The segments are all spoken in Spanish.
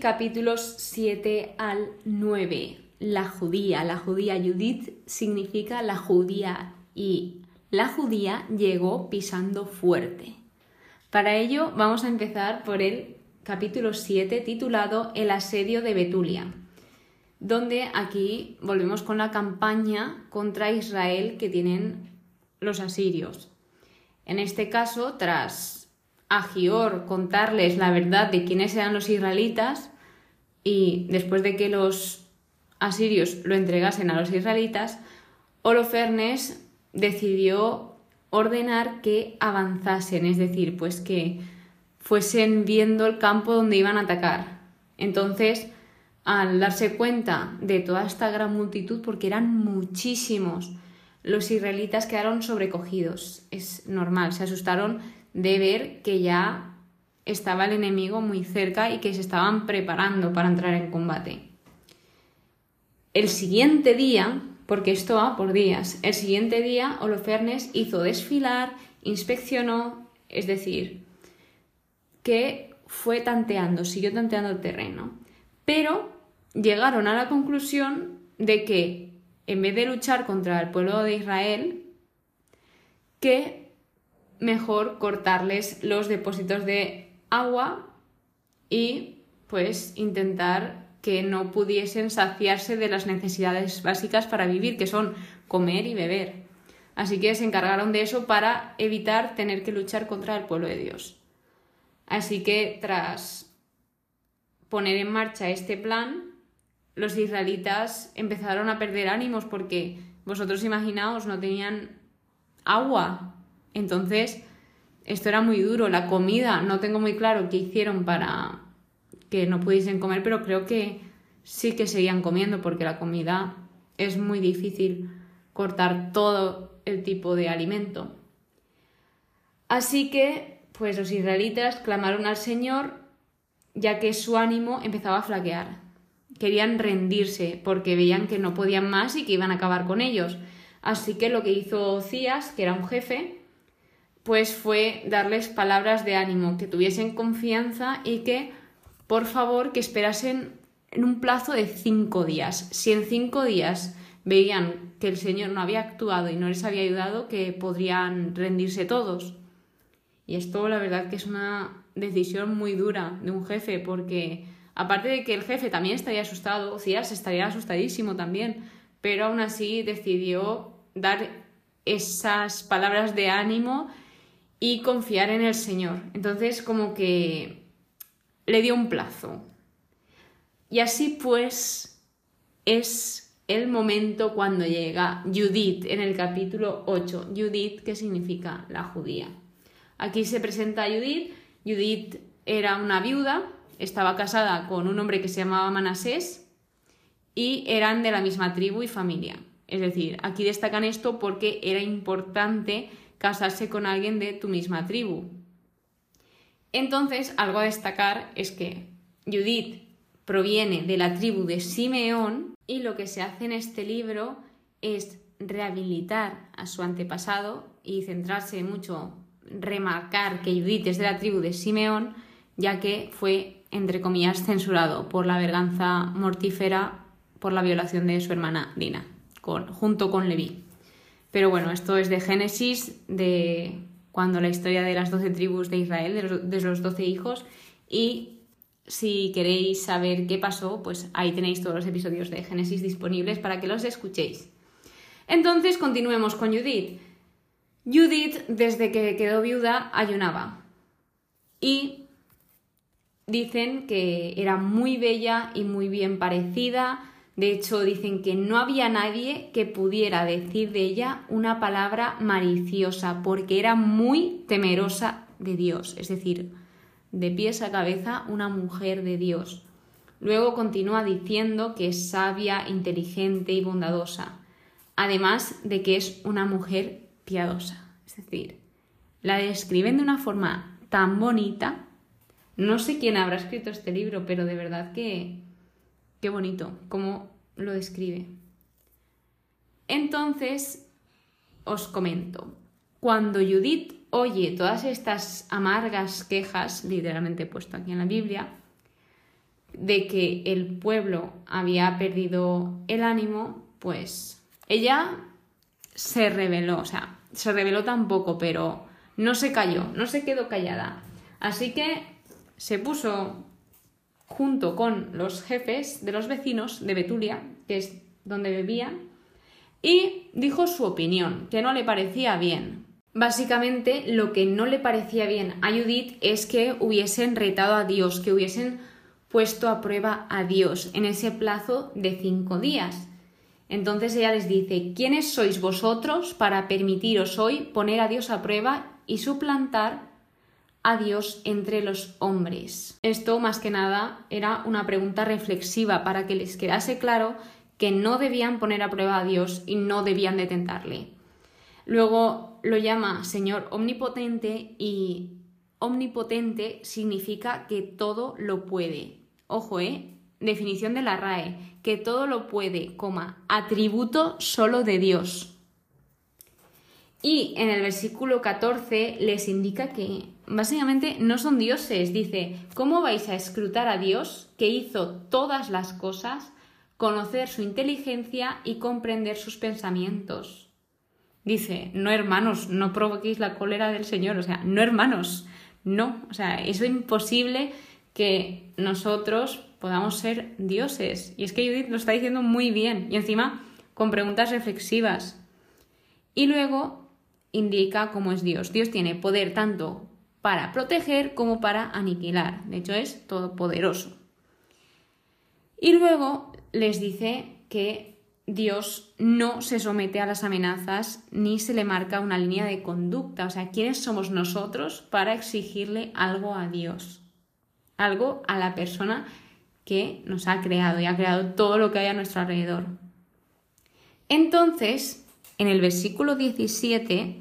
capítulos 7 al 9. La judía. La judía Judith significa la judía y la judía llegó pisando fuerte. Para ello vamos a empezar por el capítulo 7 titulado El asedio de Betulia, donde aquí volvemos con la campaña contra Israel que tienen los asirios. En este caso, tras Agior contarles la verdad de quiénes eran los israelitas y después de que los asirios lo entregasen a los israelitas, Holofernes decidió ordenar que avanzasen, es decir, pues que fuesen viendo el campo donde iban a atacar. Entonces, al darse cuenta de toda esta gran multitud, porque eran muchísimos, los israelitas quedaron sobrecogidos. Es normal, se asustaron de ver que ya estaba el enemigo muy cerca y que se estaban preparando para entrar en combate. El siguiente día, porque esto va por días, el siguiente día Holofernes hizo desfilar, inspeccionó, es decir, que fue tanteando, siguió tanteando el terreno. Pero llegaron a la conclusión de que en vez de luchar contra el pueblo de Israel, que mejor cortarles los depósitos de agua y pues intentar que no pudiesen saciarse de las necesidades básicas para vivir, que son comer y beber. Así que se encargaron de eso para evitar tener que luchar contra el pueblo de Dios. Así que tras poner en marcha este plan, los israelitas empezaron a perder ánimos porque vosotros imaginaos, no tenían agua. Entonces, esto era muy duro. La comida, no tengo muy claro qué hicieron para que no pudiesen comer, pero creo que sí que seguían comiendo porque la comida es muy difícil cortar todo el tipo de alimento. Así que pues los israelitas clamaron al Señor ya que su ánimo empezaba a flaquear. Querían rendirse porque veían que no podían más y que iban a acabar con ellos. Así que lo que hizo Cías, que era un jefe, pues fue darles palabras de ánimo, que tuviesen confianza y que, por favor, que esperasen en un plazo de cinco días. Si en cinco días veían que el Señor no había actuado y no les había ayudado, que podrían rendirse todos. Y esto la verdad que es una decisión muy dura de un jefe porque aparte de que el jefe también estaría asustado, Cías estaría asustadísimo también, pero aún así decidió dar esas palabras de ánimo y confiar en el Señor. Entonces como que le dio un plazo. Y así pues es el momento cuando llega Judith en el capítulo 8. Judith que significa la judía. Aquí se presenta Judith. Judith era una viuda, estaba casada con un hombre que se llamaba Manasés y eran de la misma tribu y familia. Es decir, aquí destacan esto porque era importante casarse con alguien de tu misma tribu. Entonces, algo a destacar es que Judith proviene de la tribu de Simeón y lo que se hace en este libro es rehabilitar a su antepasado y centrarse mucho remarcar que Judith es de la tribu de Simeón, ya que fue, entre comillas, censurado por la verganza mortífera por la violación de su hermana Dina, junto con Leví. Pero bueno, esto es de Génesis, de cuando la historia de las doce tribus de Israel, de los, doce hijos, y si queréis saber qué pasó, pues ahí tenéis todos los episodios de Génesis disponibles para que los escuchéis. Entonces, continuemos con Judith. Judith, desde que quedó viuda, ayunaba. Y dicen que era muy bella y muy bien parecida. De hecho, dicen que no había nadie que pudiera decir de ella una palabra maliciosa, porque era muy temerosa de Dios, es decir, de pies a cabeza una mujer de Dios. Luego continúa diciendo que es sabia, inteligente y bondadosa, además de que es una mujer piadosa. Es decir, la describen de una forma tan bonita. No sé quién habrá escrito este libro, pero de verdad que qué bonito cómo lo describe. Entonces, os comento, cuando Judith oye todas estas amargas quejas, literalmente puesto aquí en la Biblia, de que el pueblo había perdido el ánimo, pues ella se rebeló, o sea, se rebeló tampoco, pero no se cayó, no se quedó callada. Así que se puso junto con los jefes de los vecinos de Betulia, que es donde bebía, y dijo su opinión, que no le parecía bien. Básicamente lo que no le parecía bien a Judith es que hubiesen retado a Dios, que hubiesen puesto a prueba a Dios en ese plazo de cinco días. Entonces ella les dice, ¿quiénes sois vosotros para permitiros hoy poner a Dios a prueba y suplantar a Dios entre los hombres? Esto más que nada era una pregunta reflexiva para que les quedase claro que no debían poner a prueba a Dios y no debían de tentarle. Luego lo llama Señor omnipotente y omnipotente significa que todo lo puede. Ojo, ¿eh? Definición de la RAE, que todo lo puede, coma, atributo solo de Dios. Y en el versículo 14 les indica que básicamente no son dioses. Dice, ¿cómo vais a escrutar a Dios que hizo todas las cosas, conocer su inteligencia y comprender sus pensamientos? Dice, no hermanos, no provoquéis la cólera del Señor, o sea, no hermanos, no, o sea, es imposible que nosotros podamos ser dioses. Y es que Judith lo está diciendo muy bien y encima con preguntas reflexivas. Y luego indica cómo es Dios. Dios tiene poder tanto para proteger como para aniquilar. De hecho, es todopoderoso. Y luego les dice que Dios no se somete a las amenazas ni se le marca una línea de conducta. O sea, ¿quiénes somos nosotros para exigirle algo a Dios? algo a la persona que nos ha creado y ha creado todo lo que hay a nuestro alrededor. Entonces, en el versículo 17,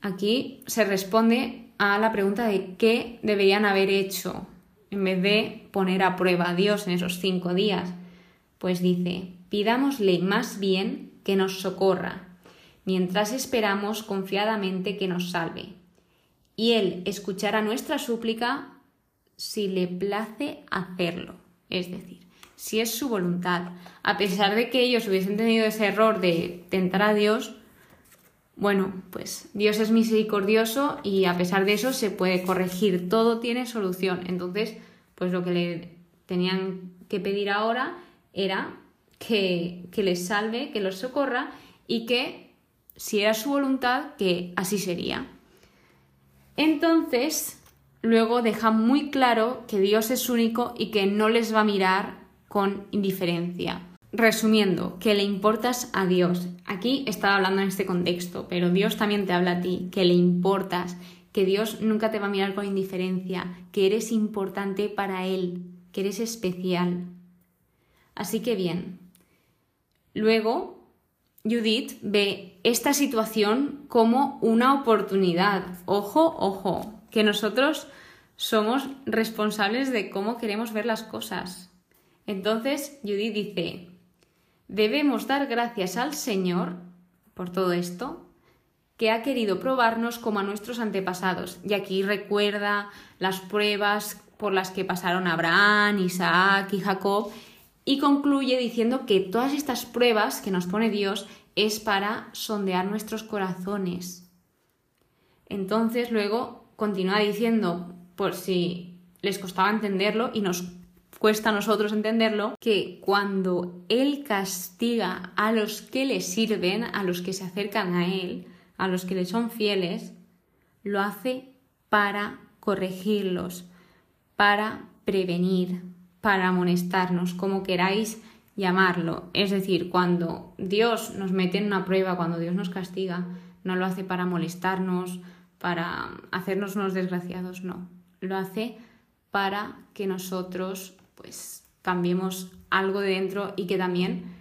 aquí se responde a la pregunta de qué deberían haber hecho en vez de poner a prueba a Dios en esos cinco días. Pues dice, pidámosle más bien que nos socorra, mientras esperamos confiadamente que nos salve. Y Él escuchará nuestra súplica si le place hacerlo. Es decir, si es su voluntad. A pesar de que ellos hubiesen tenido ese error de tentar a Dios, bueno, pues Dios es misericordioso y a pesar de eso se puede corregir, todo tiene solución. Entonces, pues lo que le tenían que pedir ahora era que, les salve, que los socorra y que, si era su voluntad, que así sería. Entonces, luego deja muy claro que Dios es único y que no les va a mirar con indiferencia. Resumiendo, que le importas a Dios. Aquí estaba hablando en este contexto, pero Dios también te habla a ti, que le importas, que Dios nunca te va a mirar con indiferencia, que eres importante para Él, que eres especial. Así que bien. Luego, Judith ve esta situación como una oportunidad. Ojo, ojo, que nosotros somos responsables de cómo queremos ver las cosas. Entonces Judith dice, debemos dar gracias al Señor por todo esto, que ha querido probarnos como a nuestros antepasados. Y aquí recuerda las pruebas por las que pasaron Abraham, Isaac y Jacob, y concluye diciendo que todas estas pruebas que nos pone Dios es para sondear nuestros corazones. Entonces luego continúa diciendo, por si les costaba entenderlo y nos cuesta a nosotros entenderlo, que cuando Él castiga a los que le sirven, a los que se acercan a Él, a los que le son fieles, lo hace para corregirlos, para prevenir, para amonestarnos, como queráis llamarlo. Es decir, cuando Dios nos mete en una prueba, cuando Dios nos castiga, no lo hace para molestarnos, para hacernos unos desgraciados, no. Lo hace para que nosotros pues cambiemos algo de dentro y que también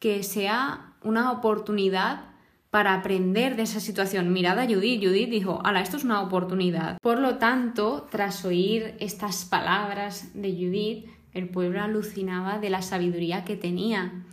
que sea una oportunidad para aprender de esa situación. Mirad a Judith. Judith dijo, ala, esto es una oportunidad. Por lo tanto, tras oír estas palabras de Judith, el pueblo alucinaba de la sabiduría que tenía.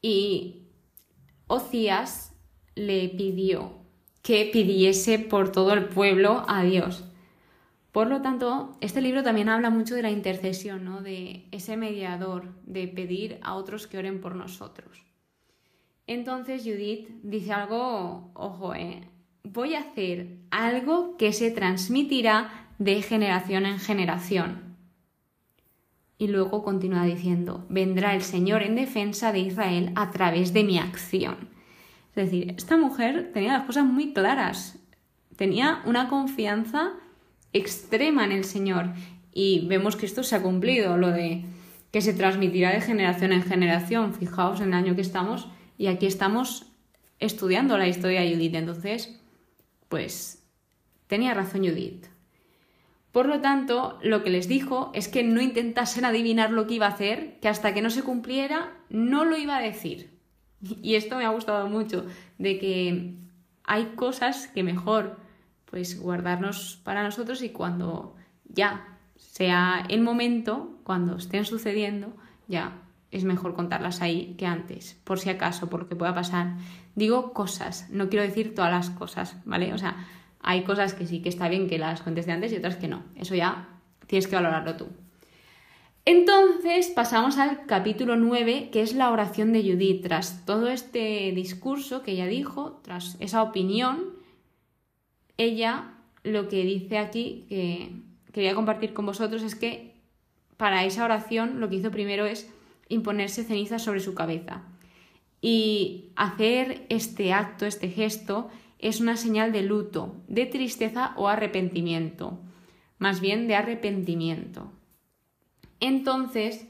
Y Ocías le pidió que pidiese por todo el pueblo a Dios. Por lo tanto, este libro también habla mucho de la intercesión, ¿no? de ese mediador, de pedir a otros que oren por nosotros. Entonces Judith dice algo, ojo, eh, voy a hacer algo que se transmitirá de generación en generación. Y luego continúa diciendo, vendrá el Señor en defensa de Israel a través de mi acción. Es decir, esta mujer tenía las cosas muy claras, tenía una confianza extrema en el Señor y vemos que esto se ha cumplido, lo de que se transmitirá de generación en generación. Fijaos en el año que estamos y aquí estamos estudiando la historia de Judith. Entonces, pues tenía razón Judith. Por lo tanto, lo que les dijo es que no intentasen adivinar lo que iba a hacer, que hasta que no se cumpliera no lo iba a decir. Y esto me ha gustado mucho, de que hay cosas que mejor pues guardarnos para nosotros y cuando ya sea el momento, cuando estén sucediendo, ya es mejor contarlas ahí que antes, por si acaso, por lo que pueda pasar. Digo cosas, no quiero decir todas las cosas, ¿vale? O sea, hay cosas que sí que está bien que las cuentes de antes y otras que no. Eso ya tienes que valorarlo tú. Entonces pasamos al capítulo 9, que es la oración de Judith. Tras todo este discurso que ella dijo, tras esa opinión, ella lo que dice aquí, que quería compartir con vosotros, es que para esa oración lo que hizo primero es imponerse ceniza sobre su cabeza. Y hacer este acto, este gesto, es una señal de luto, de tristeza o arrepentimiento, más bien de arrepentimiento. Entonces,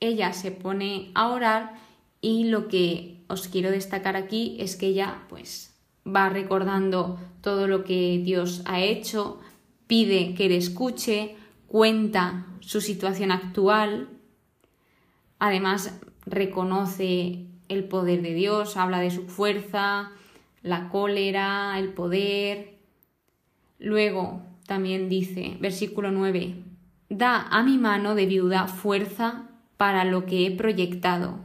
ella se pone a orar y lo que os quiero destacar aquí es que ella pues va recordando todo lo que Dios ha hecho, pide que le escuche, cuenta su situación actual, Además, reconoce el poder de Dios, habla de su fuerza, la cólera, el poder. Luego también dice, versículo 9, da a mi mano de viuda fuerza para lo que he proyectado.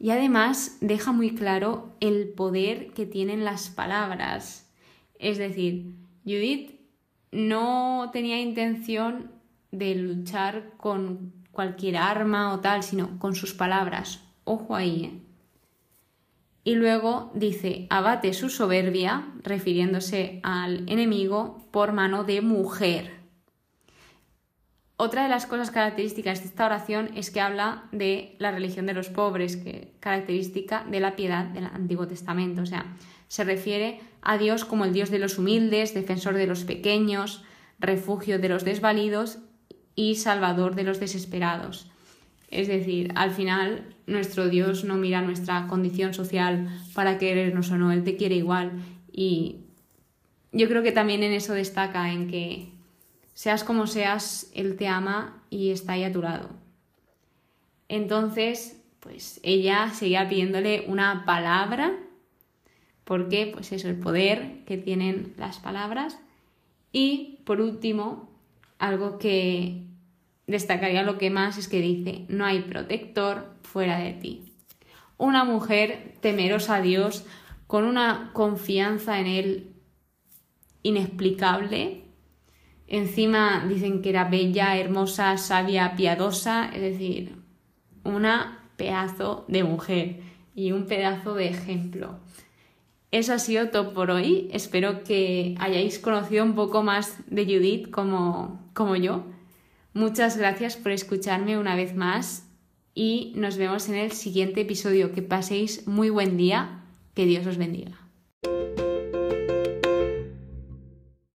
Y además deja muy claro el poder que tienen las palabras. Es decir, Judith no tenía intención de luchar con cualquier arma o tal, sino con sus palabras. Ojo ahí. ¿eh? Y luego dice, abate su soberbia, refiriéndose al enemigo, por mano de mujer. Otra de las cosas características de esta oración es que habla de la religión de los pobres, que característica de la piedad del Antiguo Testamento. O sea, se refiere a Dios como el Dios de los humildes, defensor de los pequeños, refugio de los desvalidos y salvador de los desesperados. Es decir, al final nuestro Dios no mira nuestra condición social para querernos o no, Él te quiere igual y yo creo que también en eso destaca, en que seas como seas, Él te ama y está ahí a tu lado. Entonces, pues ella seguía pidiéndole una palabra, porque pues eso, el poder que tienen las palabras. Y por último, algo que destacaría lo que más es que dice, no hay protector fuera de ti. Una mujer temerosa a Dios, con una confianza en Él inexplicable. Encima dicen que era bella, hermosa, sabia, piadosa, es decir, una pedazo de mujer y un pedazo de ejemplo. Eso ha sido todo por hoy. Espero que hayáis conocido un poco más de Judith como, como yo. Muchas gracias por escucharme una vez más y nos vemos en el siguiente episodio. Que paséis muy buen día. Que Dios os bendiga.